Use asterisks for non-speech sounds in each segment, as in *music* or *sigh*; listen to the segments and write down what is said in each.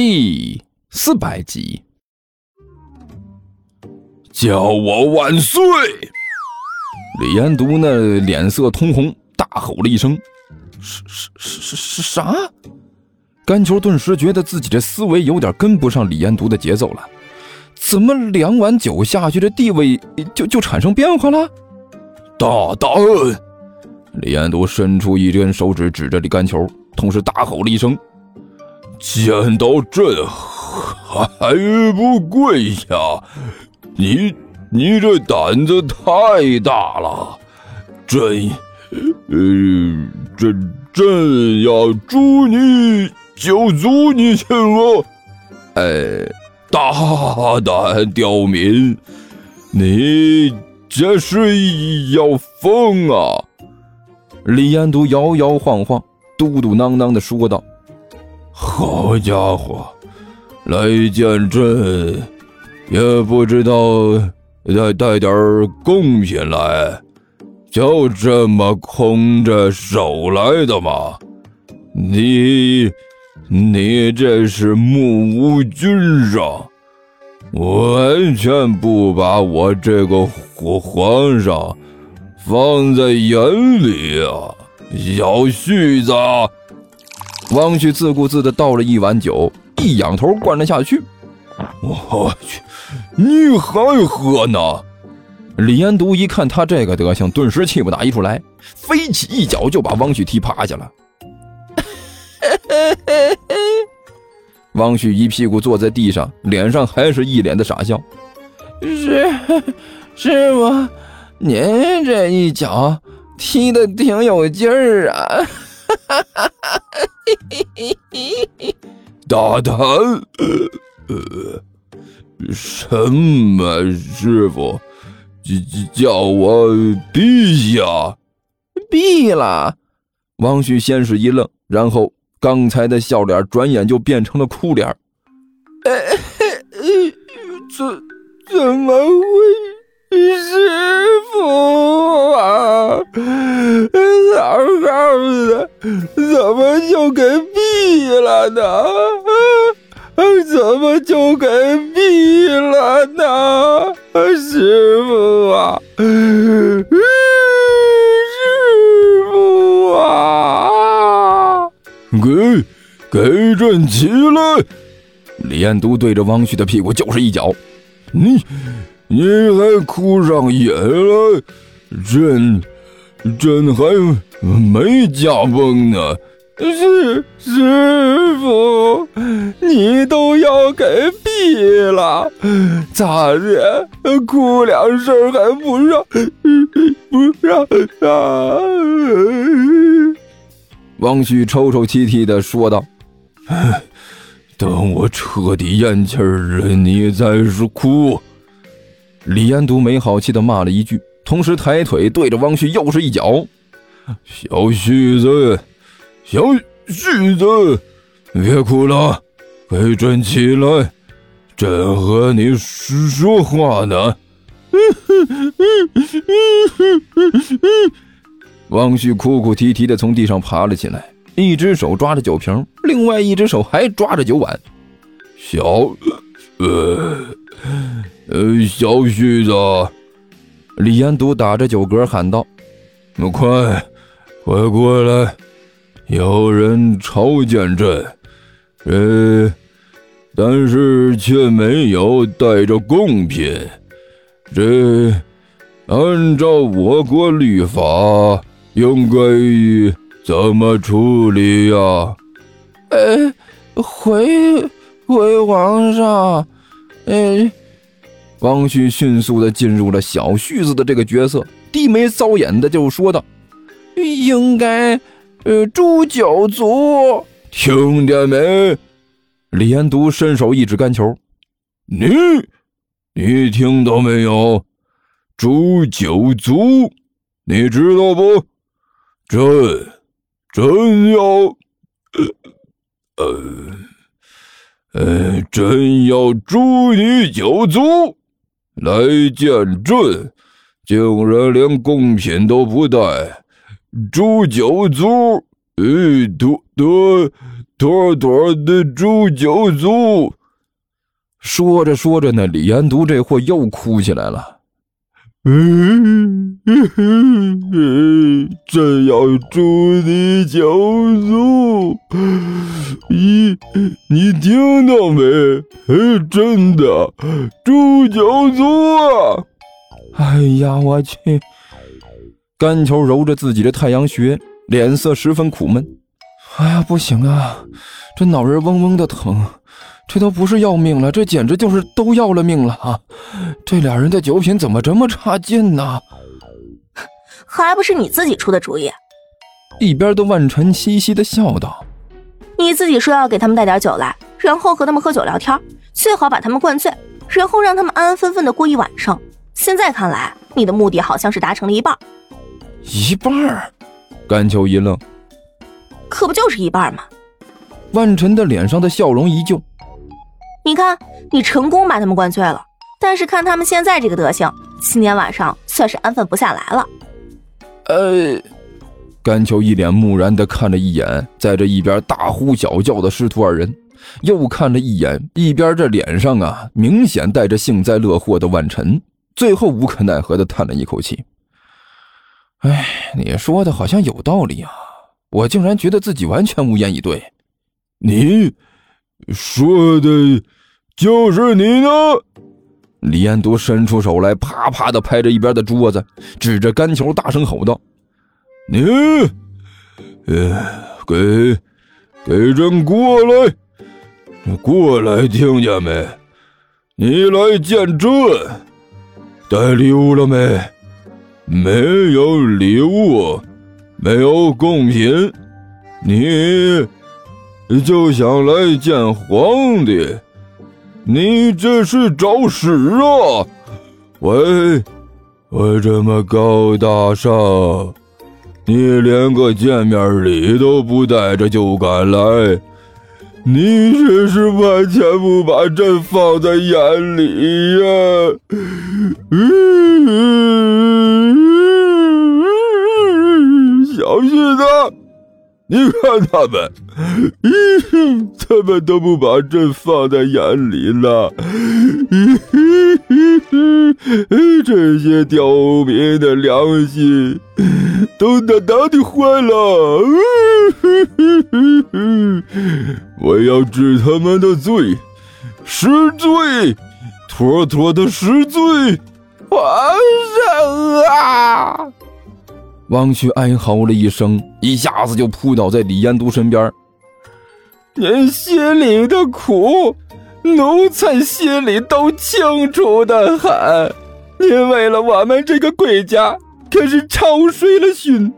第四百集，叫我万岁！李延独那脸色通红，大吼了一声：“是是是是是啥？”甘球顿时觉得自己的思维有点跟不上李延独的节奏了。怎么两碗酒下去，这地位就就产生变化了？大大恩！李延独伸出一根手指，指着李甘球，同时大吼了一声：“见到朕还不跪下！你你这胆子太大了！朕，呃，朕朕要诛你，九族你信我？呃，大胆刁民，你这是要疯啊！”李延都摇摇晃晃、嘟嘟囔囔的说道：“好家伙，来见朕，也不知道再带点贡品来，就这么空着手来的吗？你，你这是目无君上，完全不把我这个皇皇上。”放在眼里啊，小旭子！王旭自顾自的倒了一碗酒，一仰头灌了下去。我去，你还喝呢？李延独一看他这个德行，顿时气不打一处来，飞起一脚就把王旭踢趴下了。王旭一屁股坐在地上，脸上还是一脸的傻笑。师师傅。您这一脚踢的挺有劲儿啊！*laughs* *laughs* 大胆！呃，什么师傅？叫叫我陛下？毙了！王旭先是一愣，然后刚才的笑脸转眼就变成了哭脸。怎怎么会？师傅啊，好好的，怎么就给毙了呢？怎么就给毙了呢？师傅啊，师傅啊，给给朕起来！李彦都对着王旭的屁股就是一脚，你。你还哭上眼了？朕，朕还没驾崩呢。师师傅，你都要给毙了，咋的？哭两声还不让？不让啊！王旭抽抽泣泣的说道：“等我彻底咽气儿了，你再是哭。”李延独没好气的骂了一句，同时抬腿对着汪旭又是一脚。小旭子，小旭子，别哭了，给朕起来，朕和你说话呢。汪旭哭哭啼啼的从地上爬了起来，一只手抓着酒瓶，另外一只手还抓着酒碗。小，呃。呃，小旭子，李延独打着酒嗝喊道：“快，快过来！有人朝见朕，呃，但是却没有带着贡品。这按照我国律法，应该怎么处理呀？”呃，回回皇上，呃。王旭迅速的进入了小旭子的这个角色，低眉搔眼的就说道：“应该，呃，诛九族，听见没？”李延独伸手一指干球：“你，你听到没有？诛九族，你知道不？朕，朕要，呃，呃，朕要诛你九族。”来见朕，竟然连贡品都不带，诛九族，呃，得得妥妥的诛九族。说着说着呢，李延都这货又哭起来了。嗯，真要诛你九族！你你听到没？真的诛九族啊！哎呀，我去！甘球揉着自己的太阳穴，脸色十分苦闷。哎呀，不行啊，这脑仁嗡嗡的疼。这都不是要命了，这简直就是都要了命了啊！这俩人的酒品怎么这么差劲呢？还不是你自己出的主意。一边的万晨嘻嘻的笑道：“你自己说要给他们带点酒来，然后和他们喝酒聊天，最好把他们灌醉，然后让他们安安分分的过一晚上。现在看来，你的目的好像是达成了一半。一半？甘秋一愣，可不就是一半吗？万晨的脸上的笑容依旧。你看，你成功把他们灌醉了，但是看他们现在这个德行，今天晚上算是安分不下来了。呃，甘秋一脸木然的看了一眼在这一边大呼小叫的师徒二人，又看了一眼一边这脸上啊明显带着幸灾乐祸的万晨，最后无可奈何的叹了一口气。哎，你说的好像有道理啊，我竟然觉得自己完全无言以对。你说的。就是你呢！李彦都伸出手来，啪啪的拍着一边的桌子，指着甘球大声吼道：“你，呃，给，给朕过来，过来，听见没？你来见朕，带礼物了没？没有礼物，没有贡品，你就想来见皇帝？”你这是找死啊！喂，我这么高大上，你连个见面礼都不带着就敢来，你这是完全不把朕放在眼里呀！小心他！你看他们，他们都不把朕放在眼里了。这些刁民的良心都哪哪里坏了？*laughs* 我要治他们的罪，十罪，妥妥的十罪！皇上啊！王旭哀嚎了一声，一下子就扑倒在李延都身边。您心里的苦，奴才心里都清楚的很。您为了我们这个贵家，可是操碎了心，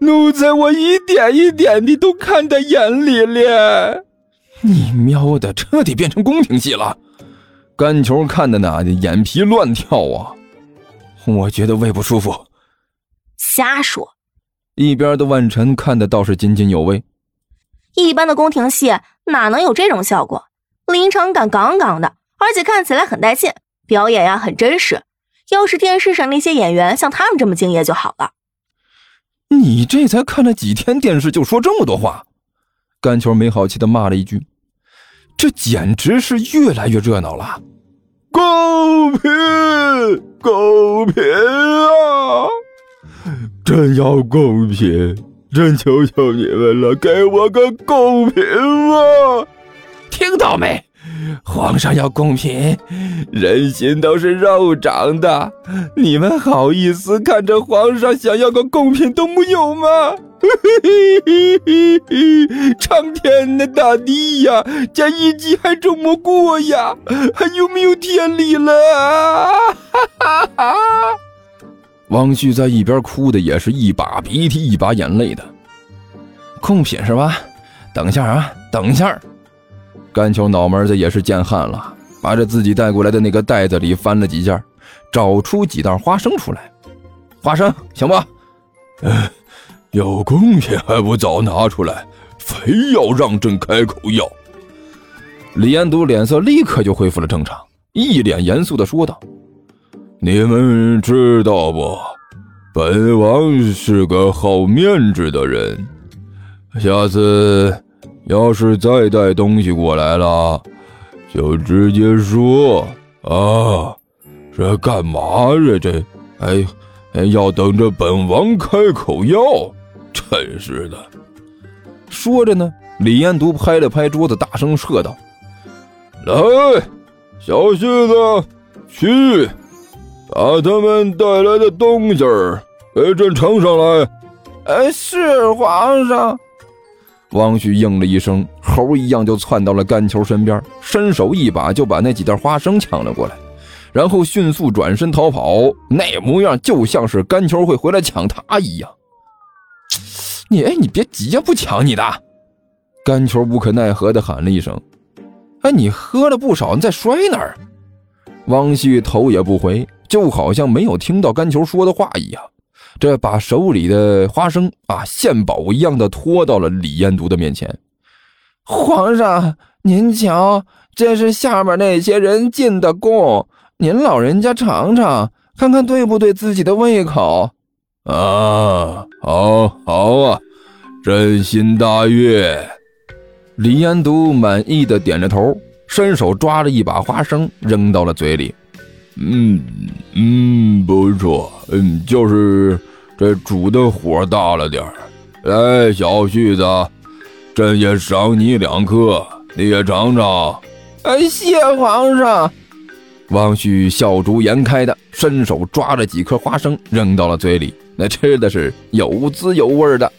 奴才我一点一点的都看在眼里了。你喵的，彻底变成宫廷戏了！甘球看的呢眼皮乱跳啊！我觉得胃不舒服。瞎说！一边的万晨看的倒是津津有味。一般的宫廷戏哪能有这种效果？临场感杠杠的，而且看起来很带劲，表演呀很真实。要是电视上那些演员像他们这么敬业就好了。你这才看了几天电视就说这么多话？甘球没好气的骂了一句：“这简直是越来越热闹了！公平，公平啊！”朕要公平，朕求求你们了，给我个公平啊！听到没？皇上要公平，人心都是肉长的，你们好意思看着皇上想要个公平都没有吗？*laughs* 苍天呐大地呀，这一集还这么过呀？还有没有天理了？哈哈哈！王旭在一边哭的也是一把鼻涕一把眼泪的，贡品是吧？等一下啊，等一下！甘秋脑门子也是见汗了，把这自己带过来的那个袋子里翻了几下，找出几袋花生出来。花生行吧？*laughs* 有贡品还不早拿出来，非要让朕开口要？李延都脸色立刻就恢复了正常，一脸严肃的说道。你们知道不？本王是个好面子的人，下次要是再带东西过来了，就直接说啊！这干嘛呀？这哎，要等着本王开口要，真是的！说着呢，李彦都拍了拍桌子，大声喝道：“来，小婿子，去，把他们带来的东西儿给朕呈上来。”哎，是皇上。汪旭应了一声，猴一样就窜到了甘球身边，伸手一把就把那几袋花生抢了过来，然后迅速转身逃跑，那模样就像是甘球会回来抢他一样。你哎，你别急呀，不抢你的。甘球无可奈何地喊了一声：“哎，你喝了不少，你再摔哪儿？”汪旭头也不回，就好像没有听到甘球说的话一样。这把手里的花生啊，献宝一样的拖到了李彦都的面前。皇上，您瞧，这是下面那些人进的贡，您老人家尝尝，看看对不对自己的胃口。啊，好，好啊，朕心大悦。李彦都满意的点着头，伸手抓了一把花生，扔到了嘴里。嗯嗯，不错，嗯，就是这煮的火大了点儿。来，小旭子，朕也赏你两颗，你也尝尝。哎，谢皇上。王旭笑逐颜开的伸手抓着几颗花生，扔到了嘴里，那吃的是有滋有味的。